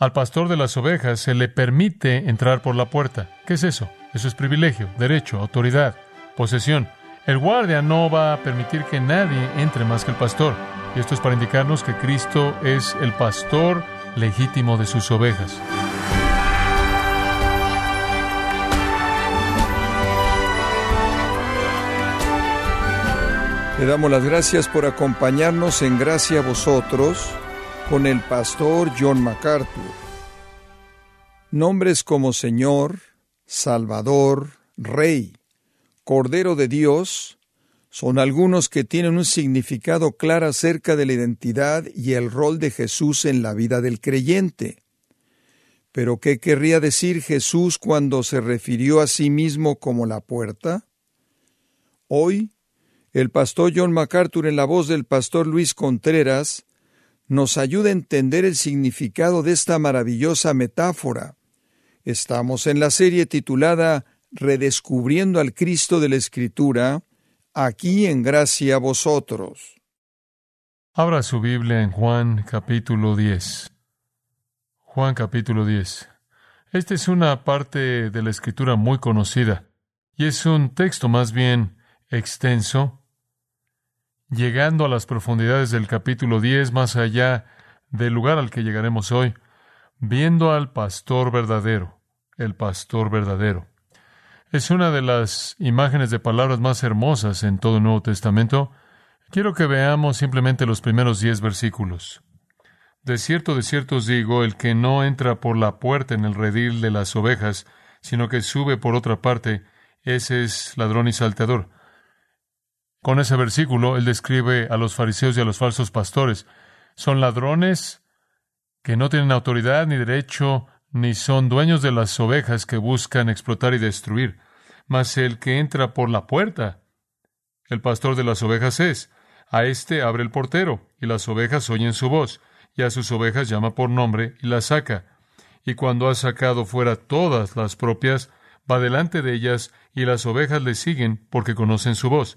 Al pastor de las ovejas se le permite entrar por la puerta. ¿Qué es eso? Eso es privilegio, derecho, autoridad, posesión. El guardia no va a permitir que nadie entre más que el pastor. Y esto es para indicarnos que Cristo es el pastor legítimo de sus ovejas. Le damos las gracias por acompañarnos en Gracia a vosotros con el pastor John MacArthur. Nombres como Señor, Salvador, Rey, Cordero de Dios, son algunos que tienen un significado claro acerca de la identidad y el rol de Jesús en la vida del creyente. Pero ¿qué querría decir Jesús cuando se refirió a sí mismo como la puerta? Hoy el pastor John MacArthur en la voz del pastor Luis Contreras nos ayuda a entender el significado de esta maravillosa metáfora. Estamos en la serie titulada Redescubriendo al Cristo de la Escritura, aquí en gracia a vosotros. Abra su Biblia en Juan capítulo 10. Juan capítulo 10. Esta es una parte de la escritura muy conocida y es un texto más bien extenso llegando a las profundidades del capítulo 10, más allá del lugar al que llegaremos hoy, viendo al pastor verdadero, el pastor verdadero. Es una de las imágenes de palabras más hermosas en todo el Nuevo Testamento. Quiero que veamos simplemente los primeros diez versículos. De cierto, de cierto os digo, el que no entra por la puerta en el redil de las ovejas, sino que sube por otra parte, ese es ladrón y salteador. Con ese versículo, él describe a los fariseos y a los falsos pastores. Son ladrones que no tienen autoridad ni derecho, ni son dueños de las ovejas que buscan explotar y destruir. Mas el que entra por la puerta, el pastor de las ovejas es. A éste abre el portero, y las ovejas oyen su voz, y a sus ovejas llama por nombre y las saca. Y cuando ha sacado fuera todas las propias, va delante de ellas, y las ovejas le siguen porque conocen su voz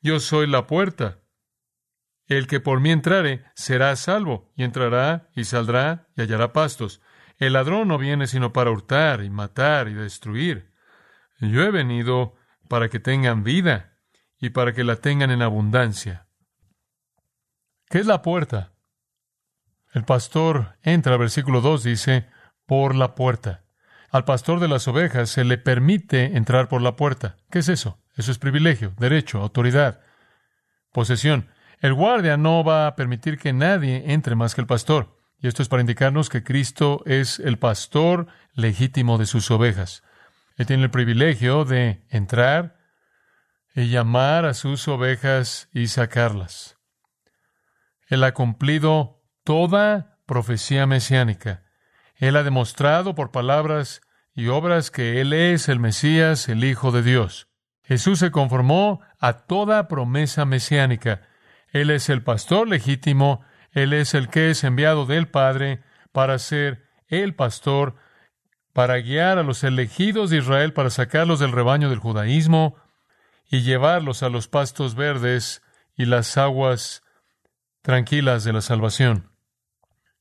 Yo soy la puerta. El que por mí entrare será salvo, y entrará y saldrá y hallará pastos. El ladrón no viene sino para hurtar y matar y destruir. Yo he venido para que tengan vida y para que la tengan en abundancia. ¿Qué es la puerta? El pastor entra, versículo 2 dice, por la puerta. Al pastor de las ovejas se le permite entrar por la puerta. ¿Qué es eso? Eso es privilegio, derecho, autoridad, posesión. El guardia no va a permitir que nadie entre más que el pastor. Y esto es para indicarnos que Cristo es el pastor legítimo de sus ovejas. Él tiene el privilegio de entrar y llamar a sus ovejas y sacarlas. Él ha cumplido toda profecía mesiánica. Él ha demostrado por palabras y obras que Él es el Mesías, el Hijo de Dios. Jesús se conformó a toda promesa mesiánica. Él es el pastor legítimo, Él es el que es enviado del Padre para ser el pastor, para guiar a los elegidos de Israel, para sacarlos del rebaño del judaísmo y llevarlos a los pastos verdes y las aguas tranquilas de la salvación.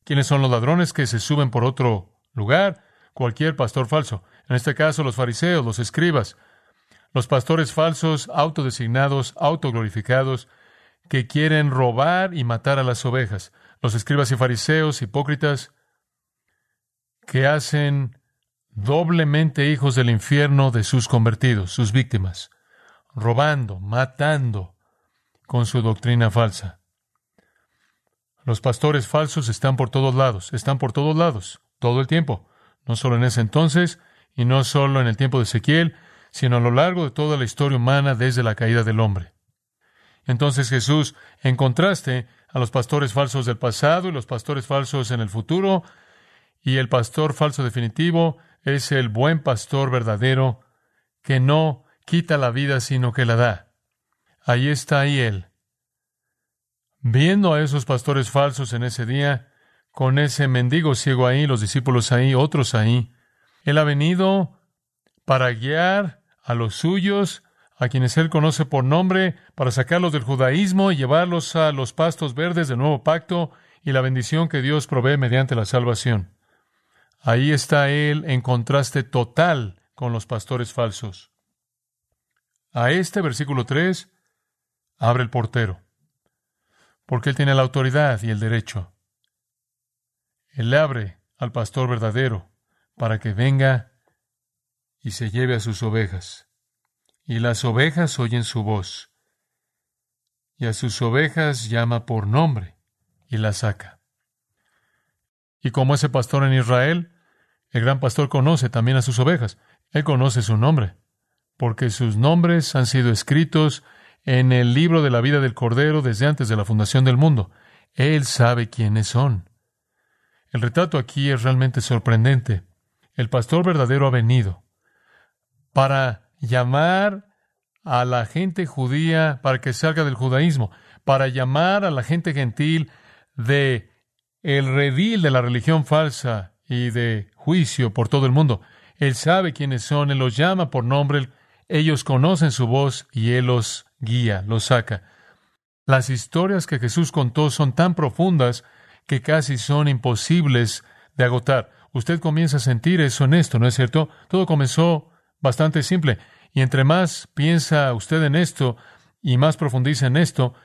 ¿Quiénes son los ladrones que se suben por otro lugar? Cualquier pastor falso. En este caso, los fariseos, los escribas, los pastores falsos, autodesignados, autoglorificados, que quieren robar y matar a las ovejas. Los escribas y fariseos, hipócritas, que hacen doblemente hijos del infierno de sus convertidos, sus víctimas, robando, matando con su doctrina falsa. Los pastores falsos están por todos lados, están por todos lados, todo el tiempo, no solo en ese entonces y no solo en el tiempo de Ezequiel, sino a lo largo de toda la historia humana desde la caída del hombre. Entonces Jesús, en contraste a los pastores falsos del pasado y los pastores falsos en el futuro, Y el pastor falso definitivo es el buen pastor verdadero que no quita la vida, sino que la da. Ahí está ahí él. Viendo a esos pastores falsos en ese día, con ese mendigo ciego ahí, los discípulos ahí, otros ahí, él ha venido para guiar a los suyos, a quienes él conoce por nombre, para sacarlos del judaísmo y llevarlos a los pastos verdes del nuevo pacto y la bendición que Dios provee mediante la salvación. Ahí está él en contraste total con los pastores falsos. A este versículo 3 abre el portero, porque él tiene la autoridad y el derecho. Él abre al pastor verdadero para que venga y se lleve a sus ovejas. Y las ovejas oyen su voz. Y a sus ovejas llama por nombre y las saca. Y como ese pastor en Israel, el gran pastor conoce también a sus ovejas. Él conoce su nombre, porque sus nombres han sido escritos en el libro de la vida del Cordero desde antes de la fundación del mundo. Él sabe quiénes son. El retrato aquí es realmente sorprendente. El pastor verdadero ha venido para llamar a la gente judía para que salga del judaísmo, para llamar a la gente gentil de el redil de la religión falsa y de juicio por todo el mundo. Él sabe quiénes son, Él los llama por nombre, ellos conocen su voz y Él los guía, los saca. Las historias que Jesús contó son tan profundas que casi son imposibles de agotar. Usted comienza a sentir eso en esto, ¿no es cierto? Todo comenzó bastante simple. Y entre más piensa usted en esto y más profundiza en esto,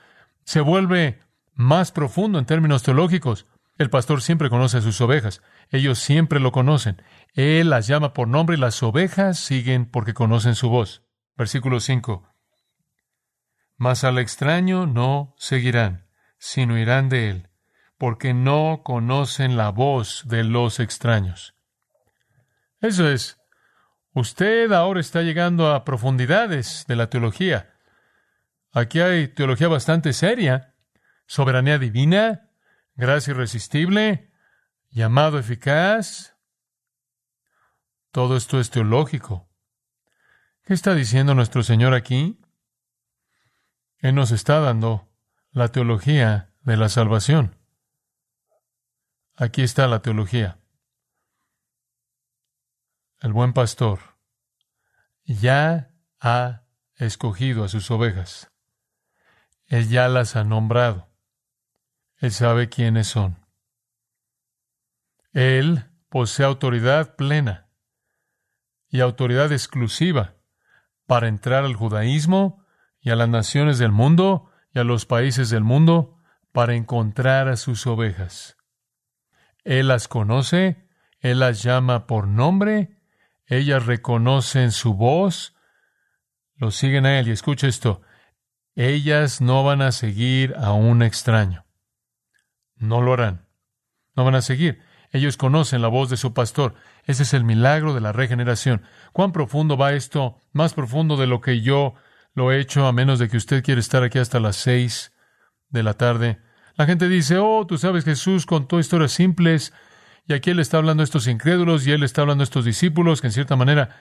se vuelve más profundo en términos teológicos. El pastor siempre conoce a sus ovejas. Ellos siempre lo conocen. Él las llama por nombre y las ovejas siguen porque conocen su voz. Versículo 5. Mas al extraño no seguirán, sino irán de él, porque no conocen la voz de los extraños. Eso es, usted ahora está llegando a profundidades de la teología. Aquí hay teología bastante seria, soberanía divina, gracia irresistible, llamado eficaz. Todo esto es teológico. ¿Qué está diciendo nuestro Señor aquí? Él nos está dando la teología de la salvación. Aquí está la teología. El buen pastor ya ha escogido a sus ovejas. Él ya las ha nombrado. Él sabe quiénes son. Él posee autoridad plena y autoridad exclusiva para entrar al judaísmo y a las naciones del mundo y a los países del mundo para encontrar a sus ovejas. Él las conoce, Él las llama por nombre, ellas reconocen su voz, lo siguen a Él y escucha esto, ellas no van a seguir a un extraño. No lo harán. No van a seguir. Ellos conocen la voz de su pastor. Ese es el milagro de la regeneración. ¿Cuán profundo va esto? Más profundo de lo que yo lo he hecho, a menos de que usted quiera estar aquí hasta las seis de la tarde. La gente dice, oh, tú sabes, Jesús contó historias simples, y aquí él está hablando a estos incrédulos, y él está hablando a estos discípulos, que en cierta manera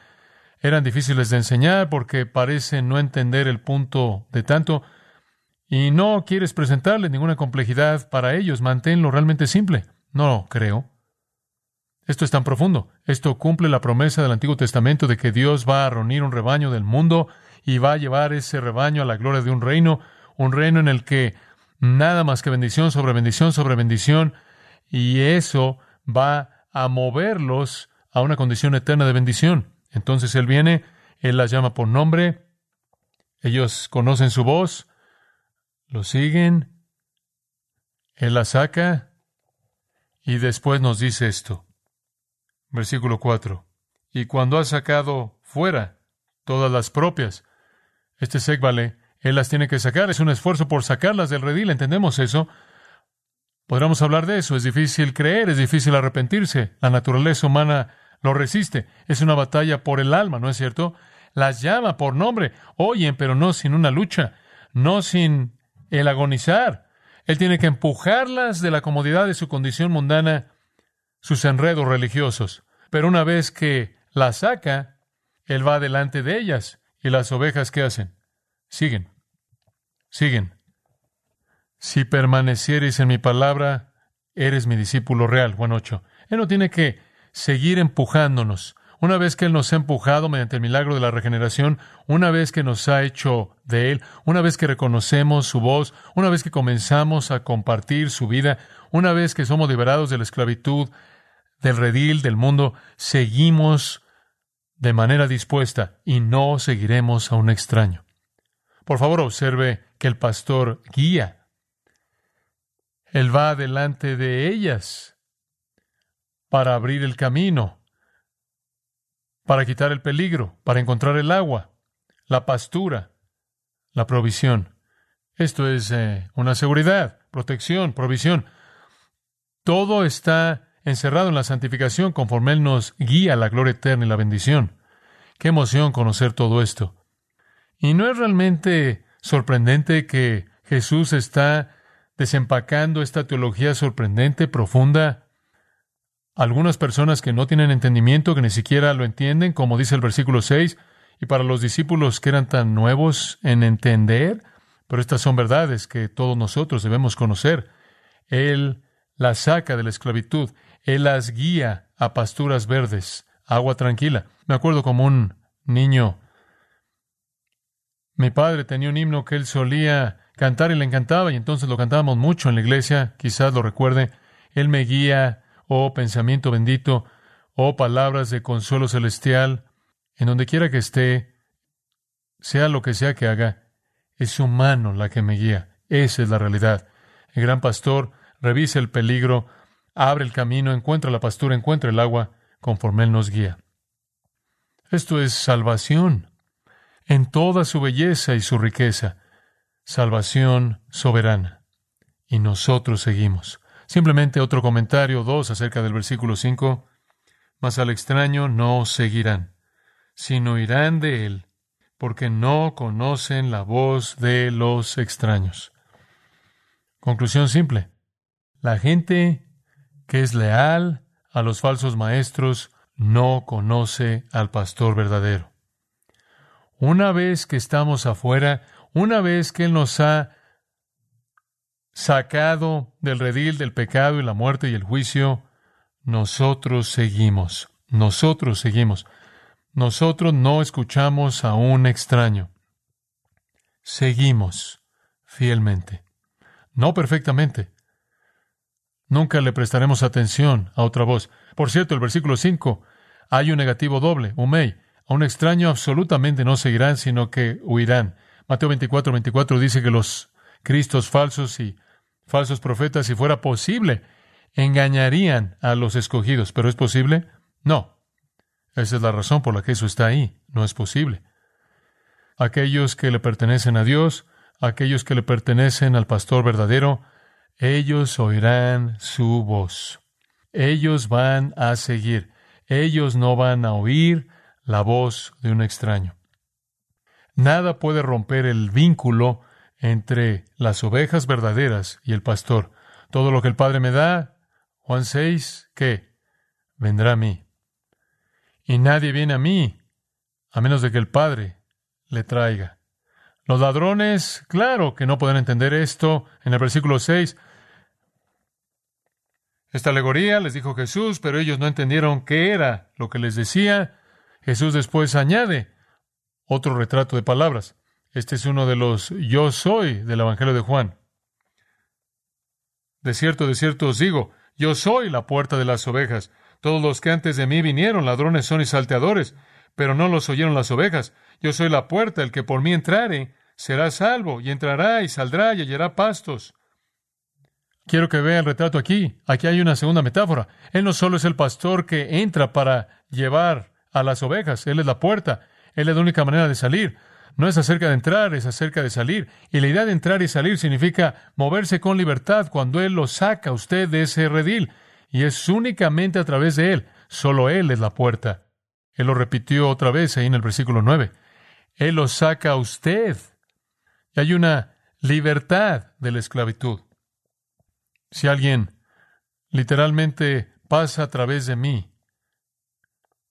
eran difíciles de enseñar porque parecen no entender el punto de tanto, y no quieres presentarles ninguna complejidad para ellos, manténlo realmente simple. No creo. Esto es tan profundo. Esto cumple la promesa del Antiguo Testamento de que Dios va a reunir un rebaño del mundo y va a llevar ese rebaño a la gloria de un reino, un reino en el que nada más que bendición sobre bendición sobre bendición, y eso va a moverlos a una condición eterna de bendición. Entonces Él viene, Él las llama por nombre, ellos conocen su voz, lo siguen, Él las saca, y después nos dice esto. Versículo 4. Y cuando ha sacado fuera todas las propias, este vale él las tiene que sacar. Es un esfuerzo por sacarlas del redil. ¿Entendemos eso? Podríamos hablar de eso. Es difícil creer, es difícil arrepentirse. La naturaleza humana lo resiste. Es una batalla por el alma, ¿no es cierto? Las llama por nombre. Oyen, pero no sin una lucha, no sin el agonizar. Él tiene que empujarlas de la comodidad de su condición mundana sus enredos religiosos. Pero una vez que la saca, Él va delante de ellas. ¿Y las ovejas qué hacen? Siguen. Siguen. Si permanecieres en mi palabra, eres mi discípulo real. Juan 8. Él no tiene que seguir empujándonos. Una vez que Él nos ha empujado mediante el milagro de la regeneración, una vez que nos ha hecho de Él, una vez que reconocemos su voz, una vez que comenzamos a compartir su vida, una vez que somos liberados de la esclavitud, del redil, del mundo, seguimos de manera dispuesta y no seguiremos a un extraño. Por favor, observe que el pastor guía. Él va delante de ellas para abrir el camino, para quitar el peligro, para encontrar el agua, la pastura, la provisión. Esto es eh, una seguridad, protección, provisión. Todo está encerrado en la santificación conforme Él nos guía a la gloria eterna y la bendición. Qué emoción conocer todo esto. Y no es realmente sorprendente que Jesús está desempacando esta teología sorprendente, profunda, algunas personas que no tienen entendimiento, que ni siquiera lo entienden, como dice el versículo 6, y para los discípulos que eran tan nuevos en entender, pero estas son verdades que todos nosotros debemos conocer. Él las saca de la esclavitud, Él las guía a pasturas verdes, agua tranquila. Me acuerdo como un niño, mi padre tenía un himno que él solía cantar y le encantaba, y entonces lo cantábamos mucho en la iglesia, quizás lo recuerde. Él me guía oh pensamiento bendito, oh palabras de consuelo celestial, en donde quiera que esté, sea lo que sea que haga, es su mano la que me guía. Esa es la realidad. El gran pastor revisa el peligro, abre el camino, encuentra la pastura, encuentra el agua, conforme Él nos guía. Esto es salvación en toda su belleza y su riqueza. Salvación soberana. Y nosotros seguimos. Simplemente otro comentario, dos, acerca del versículo 5. Mas al extraño no seguirán, sino irán de él, porque no conocen la voz de los extraños. Conclusión simple. La gente que es leal a los falsos maestros no conoce al pastor verdadero. Una vez que estamos afuera, una vez que Él nos ha sacado del redil del pecado y la muerte y el juicio, nosotros seguimos, nosotros seguimos. Nosotros no escuchamos a un extraño. Seguimos fielmente. No perfectamente. Nunca le prestaremos atención a otra voz. Por cierto, el versículo 5, hay un negativo doble, umei. A un extraño absolutamente no seguirán, sino que huirán. Mateo 24, 24 dice que los cristos falsos y falsos profetas, si fuera posible, engañarían a los escogidos. ¿Pero es posible? No. Esa es la razón por la que eso está ahí. No es posible. Aquellos que le pertenecen a Dios, aquellos que le pertenecen al pastor verdadero, ellos oirán su voz. Ellos van a seguir. Ellos no van a oír la voz de un extraño. Nada puede romper el vínculo entre las ovejas verdaderas y el pastor. Todo lo que el Padre me da, Juan 6, ¿qué? Vendrá a mí. Y nadie viene a mí, a menos de que el Padre le traiga. Los ladrones, claro que no pueden entender esto. En el versículo 6, esta alegoría les dijo Jesús, pero ellos no entendieron qué era lo que les decía. Jesús después añade otro retrato de palabras. Este es uno de los yo soy del Evangelio de Juan. De cierto, de cierto os digo, yo soy la puerta de las ovejas. Todos los que antes de mí vinieron, ladrones son y salteadores, pero no los oyeron las ovejas. Yo soy la puerta, el que por mí entrare será salvo, y entrará y saldrá y hallará pastos. Quiero que vea el retrato aquí. Aquí hay una segunda metáfora. Él no solo es el pastor que entra para llevar a las ovejas, Él es la puerta, es la única manera de salir. No es acerca de entrar, es acerca de salir. Y la idea de entrar y salir significa moverse con libertad cuando Él lo saca a usted de ese redil. Y es únicamente a través de Él. Solo Él es la puerta. Él lo repitió otra vez ahí en el versículo 9. Él lo saca a usted. Y hay una libertad de la esclavitud. Si alguien literalmente pasa a través de mí.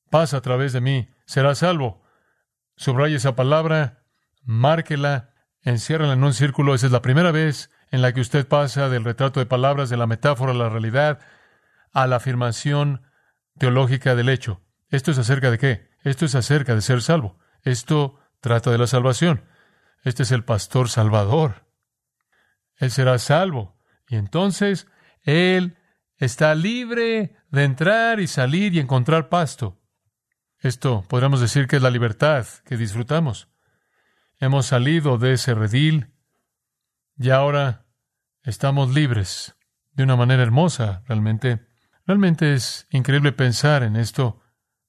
Pasa a través de mí. Será salvo. Subraya esa palabra, márquela, enciérrala en un círculo. Esa es la primera vez en la que usted pasa del retrato de palabras, de la metáfora a la realidad, a la afirmación teológica del hecho. ¿Esto es acerca de qué? Esto es acerca de ser salvo. Esto trata de la salvación. Este es el pastor salvador. Él será salvo. Y entonces Él está libre de entrar y salir y encontrar pasto. Esto podríamos decir que es la libertad que disfrutamos. Hemos salido de ese redil y ahora estamos libres de una manera hermosa, realmente. Realmente es increíble pensar en esto,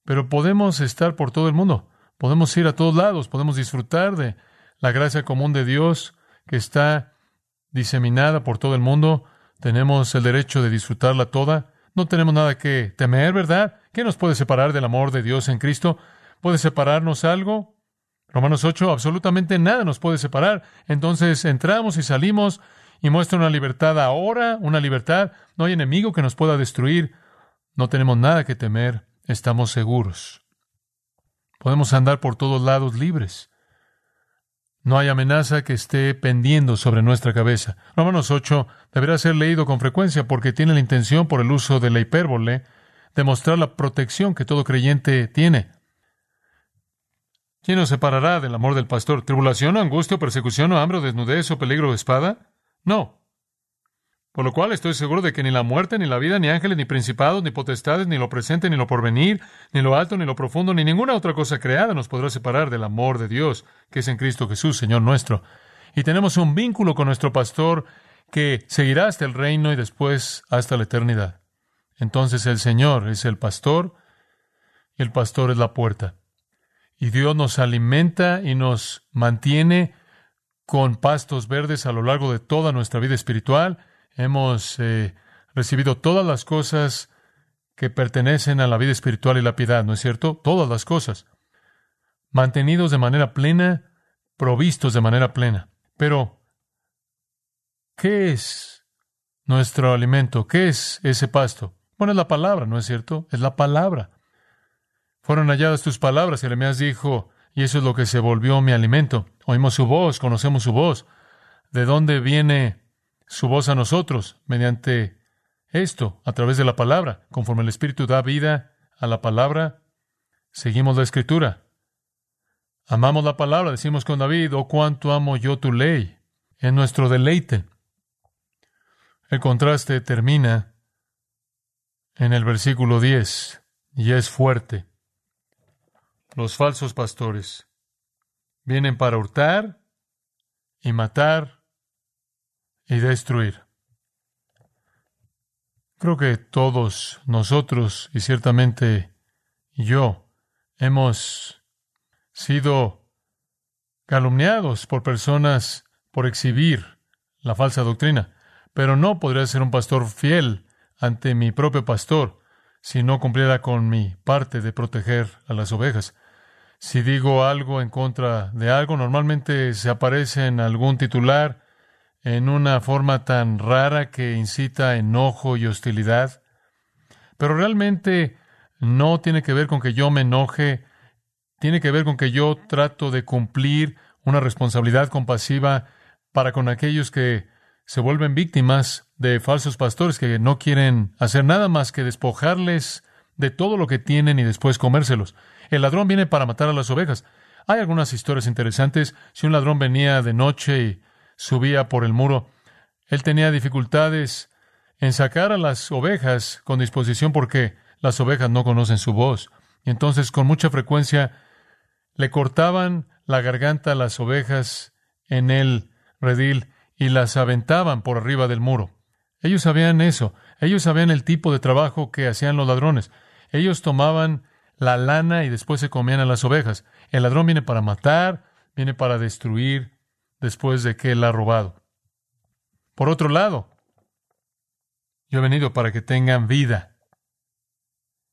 pero podemos estar por todo el mundo, podemos ir a todos lados, podemos disfrutar de la gracia común de Dios que está diseminada por todo el mundo, tenemos el derecho de disfrutarla toda, no tenemos nada que temer, ¿verdad? ¿Qué nos puede separar del amor de Dios en Cristo? ¿Puede separarnos algo? Romanos 8, absolutamente nada nos puede separar. Entonces entramos y salimos y muestra una libertad ahora, una libertad. No hay enemigo que nos pueda destruir. No tenemos nada que temer. Estamos seguros. Podemos andar por todos lados libres. No hay amenaza que esté pendiendo sobre nuestra cabeza. Romanos 8 deberá ser leído con frecuencia porque tiene la intención, por el uso de la hipérbole, de mostrar la protección que todo creyente tiene. ¿Quién nos separará del amor del pastor? ¿Tribulación o angustia o persecución o hambre o desnudez o peligro de espada? No. Por lo cual estoy seguro de que ni la muerte, ni la vida, ni ángeles, ni principados, ni potestades, ni lo presente, ni lo porvenir, ni lo alto, ni lo profundo, ni ninguna otra cosa creada nos podrá separar del amor de Dios, que es en Cristo Jesús, Señor nuestro. Y tenemos un vínculo con nuestro pastor que seguirá hasta el reino y después hasta la eternidad. Entonces el Señor es el pastor y el pastor es la puerta. Y Dios nos alimenta y nos mantiene con pastos verdes a lo largo de toda nuestra vida espiritual. Hemos eh, recibido todas las cosas que pertenecen a la vida espiritual y la piedad, ¿no es cierto? Todas las cosas. Mantenidos de manera plena, provistos de manera plena. Pero, ¿qué es nuestro alimento? ¿Qué es ese pasto? Bueno, es la palabra, ¿no es cierto? Es la palabra. Fueron halladas tus palabras, Jeremías dijo, y eso es lo que se volvió mi alimento. Oímos su voz, conocemos su voz. ¿De dónde viene su voz a nosotros? Mediante esto, a través de la palabra. Conforme el Espíritu da vida a la palabra, seguimos la Escritura. Amamos la palabra, decimos con David, oh cuánto amo yo tu ley. Es nuestro deleite. El contraste termina en el versículo 10 y es fuerte. Los falsos pastores vienen para hurtar y matar y destruir. Creo que todos nosotros y ciertamente yo hemos sido calumniados por personas por exhibir la falsa doctrina, pero no podría ser un pastor fiel ante mi propio pastor si no cumpliera con mi parte de proteger a las ovejas. Si digo algo en contra de algo, normalmente se aparece en algún titular en una forma tan rara que incita enojo y hostilidad. Pero realmente no tiene que ver con que yo me enoje, tiene que ver con que yo trato de cumplir una responsabilidad compasiva para con aquellos que se vuelven víctimas de falsos pastores que no quieren hacer nada más que despojarles de todo lo que tienen y después comérselos. El ladrón viene para matar a las ovejas. Hay algunas historias interesantes. Si un ladrón venía de noche y subía por el muro, él tenía dificultades en sacar a las ovejas con disposición porque las ovejas no conocen su voz. Y entonces con mucha frecuencia le cortaban la garganta a las ovejas en el redil y las aventaban por arriba del muro. Ellos sabían eso, ellos sabían el tipo de trabajo que hacían los ladrones. Ellos tomaban la lana y después se comían a las ovejas. El ladrón viene para matar, viene para destruir después de que él ha robado. Por otro lado, yo he venido para que tengan vida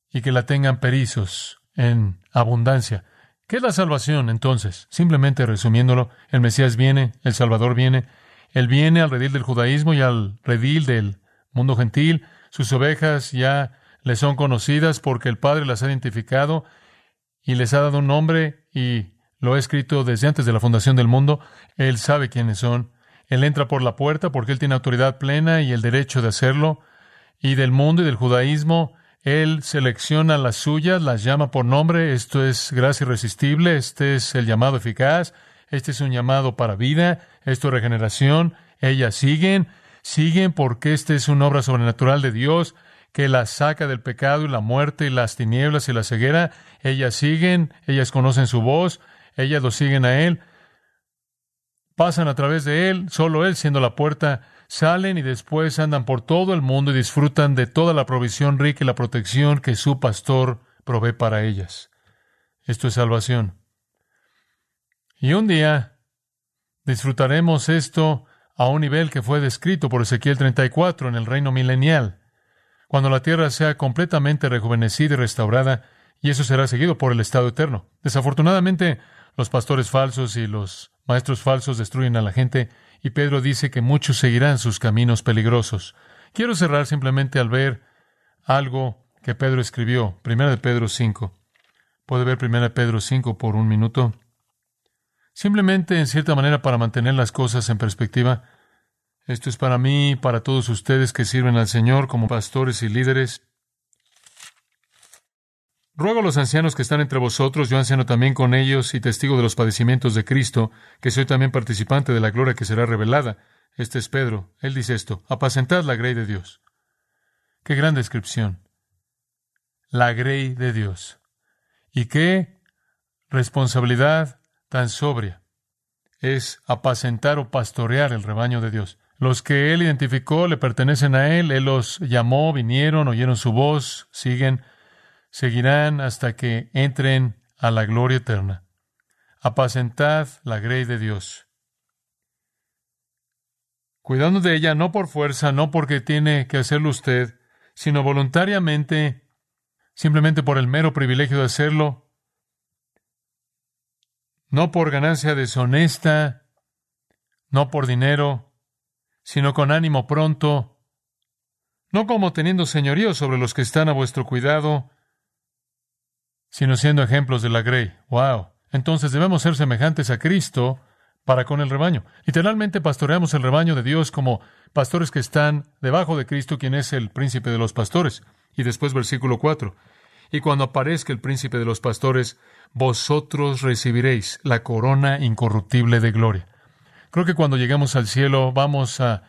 y que la tengan perizos en abundancia. ¿Qué es la salvación entonces? Simplemente resumiéndolo, el Mesías viene, el Salvador viene, él viene al redil del judaísmo y al redil del mundo gentil, sus ovejas ya le son conocidas porque el Padre las ha identificado y les ha dado un nombre y lo ha escrito desde antes de la fundación del mundo. Él sabe quiénes son. Él entra por la puerta porque Él tiene autoridad plena y el derecho de hacerlo. Y del mundo y del judaísmo, Él selecciona las suyas, las llama por nombre. Esto es gracia irresistible, este es el llamado eficaz, este es un llamado para vida, esto es regeneración. Ellas siguen, siguen porque esta es una obra sobrenatural de Dios que las saca del pecado y la muerte y las tinieblas y la ceguera. Ellas siguen, ellas conocen su voz, ellas lo siguen a Él, pasan a través de Él, solo Él siendo la puerta, salen y después andan por todo el mundo y disfrutan de toda la provisión rica y la protección que su pastor provee para ellas. Esto es salvación. Y un día disfrutaremos esto a un nivel que fue descrito por Ezequiel 34 en el reino milenial cuando la tierra sea completamente rejuvenecida y restaurada, y eso será seguido por el estado eterno. Desafortunadamente, los pastores falsos y los maestros falsos destruyen a la gente, y Pedro dice que muchos seguirán sus caminos peligrosos. Quiero cerrar simplemente al ver algo que Pedro escribió, Primera de Pedro 5. ¿Puede ver Primera de Pedro 5 por un minuto? Simplemente, en cierta manera, para mantener las cosas en perspectiva, esto es para mí, para todos ustedes que sirven al Señor como pastores y líderes. Ruego a los ancianos que están entre vosotros, yo anciano también con ellos y testigo de los padecimientos de Cristo, que soy también participante de la gloria que será revelada. Este es Pedro. Él dice esto, apacentad la grey de Dios. Qué gran descripción. La grey de Dios. Y qué responsabilidad tan sobria es apacentar o pastorear el rebaño de Dios. Los que Él identificó le pertenecen a Él, Él los llamó, vinieron, oyeron su voz, siguen, seguirán hasta que entren a la gloria eterna. Apacentad la grey de Dios. Cuidando de ella no por fuerza, no porque tiene que hacerlo usted, sino voluntariamente, simplemente por el mero privilegio de hacerlo, no por ganancia deshonesta, no por dinero, sino con ánimo pronto, no como teniendo señorío sobre los que están a vuestro cuidado, sino siendo ejemplos de la grey. ¡Wow! Entonces debemos ser semejantes a Cristo para con el rebaño. Literalmente pastoreamos el rebaño de Dios como pastores que están debajo de Cristo, quien es el príncipe de los pastores. Y después versículo 4. Y cuando aparezca el príncipe de los pastores, vosotros recibiréis la corona incorruptible de gloria. Creo que cuando lleguemos al cielo vamos a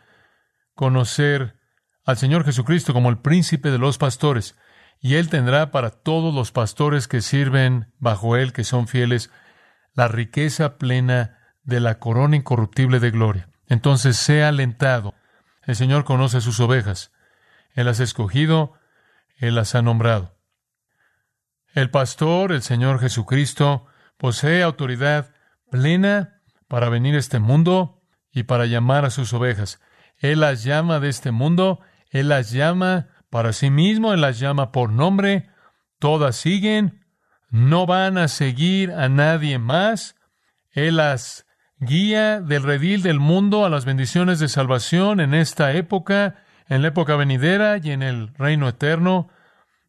conocer al Señor Jesucristo como el príncipe de los pastores, y Él tendrá para todos los pastores que sirven bajo Él, que son fieles, la riqueza plena de la corona incorruptible de gloria. Entonces sea alentado. El Señor conoce sus ovejas. Él las ha escogido, Él las ha nombrado. El pastor, el Señor Jesucristo, posee autoridad plena para venir a este mundo y para llamar a sus ovejas. Él las llama de este mundo, Él las llama para sí mismo, Él las llama por nombre, todas siguen, no van a seguir a nadie más, Él las guía del redil del mundo a las bendiciones de salvación en esta época, en la época venidera y en el reino eterno,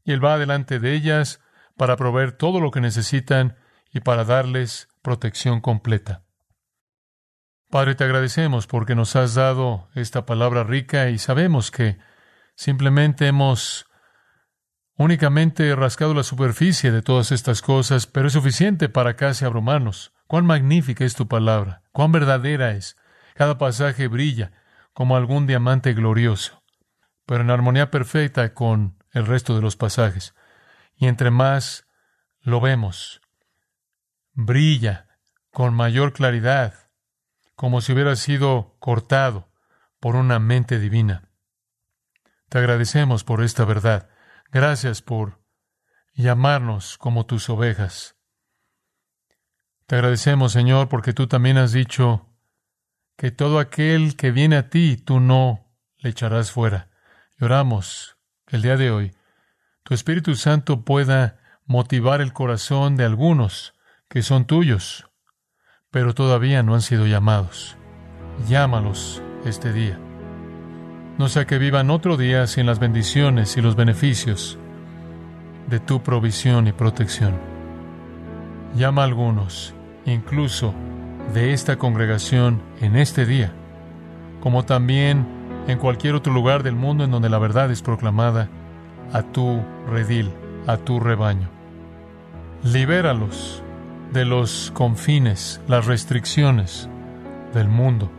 y Él va delante de ellas para proveer todo lo que necesitan y para darles protección completa. Padre, te agradecemos porque nos has dado esta palabra rica y sabemos que simplemente hemos únicamente rascado la superficie de todas estas cosas, pero es suficiente para casi abrumarnos. Cuán magnífica es tu palabra, cuán verdadera es. Cada pasaje brilla como algún diamante glorioso, pero en armonía perfecta con el resto de los pasajes. Y entre más lo vemos, brilla con mayor claridad como si hubiera sido cortado por una mente divina. Te agradecemos por esta verdad. Gracias por llamarnos como tus ovejas. Te agradecemos, Señor, porque tú también has dicho que todo aquel que viene a ti, tú no le echarás fuera. Y oramos que el día de hoy tu Espíritu Santo pueda motivar el corazón de algunos que son tuyos pero todavía no han sido llamados. Llámalos este día. No sea que vivan otro día sin las bendiciones y los beneficios de tu provisión y protección. Llama a algunos, incluso de esta congregación, en este día, como también en cualquier otro lugar del mundo en donde la verdad es proclamada, a tu redil, a tu rebaño. Libéralos de los confines, las restricciones del mundo.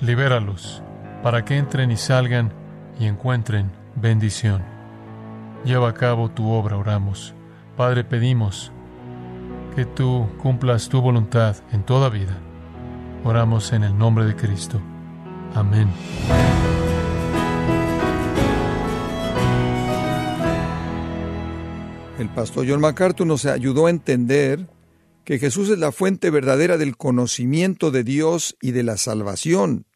Libéralos para que entren y salgan y encuentren bendición. Lleva a cabo tu obra, oramos. Padre, pedimos que tú cumplas tu voluntad en toda vida. Oramos en el nombre de Cristo. Amén. El pastor John MacArthur nos ayudó a entender que Jesús es la fuente verdadera del conocimiento de Dios y de la salvación.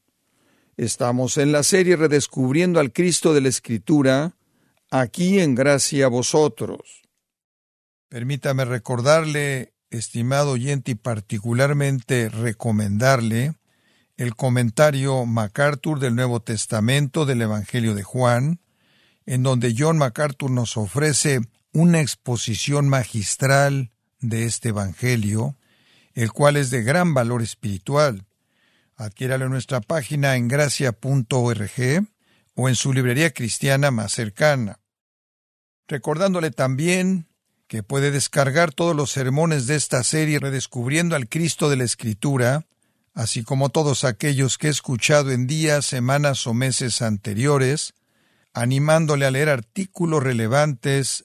Estamos en la serie Redescubriendo al Cristo de la Escritura, aquí en gracia a vosotros. Permítame recordarle, estimado oyente, y particularmente recomendarle el comentario MacArthur del Nuevo Testamento del Evangelio de Juan, en donde John MacArthur nos ofrece una exposición magistral de este Evangelio, el cual es de gran valor espiritual. Adquiéralo en nuestra página en gracia.org o en su librería cristiana más cercana. Recordándole también que puede descargar todos los sermones de esta serie redescubriendo al Cristo de la Escritura, así como todos aquellos que he escuchado en días, semanas o meses anteriores, animándole a leer artículos relevantes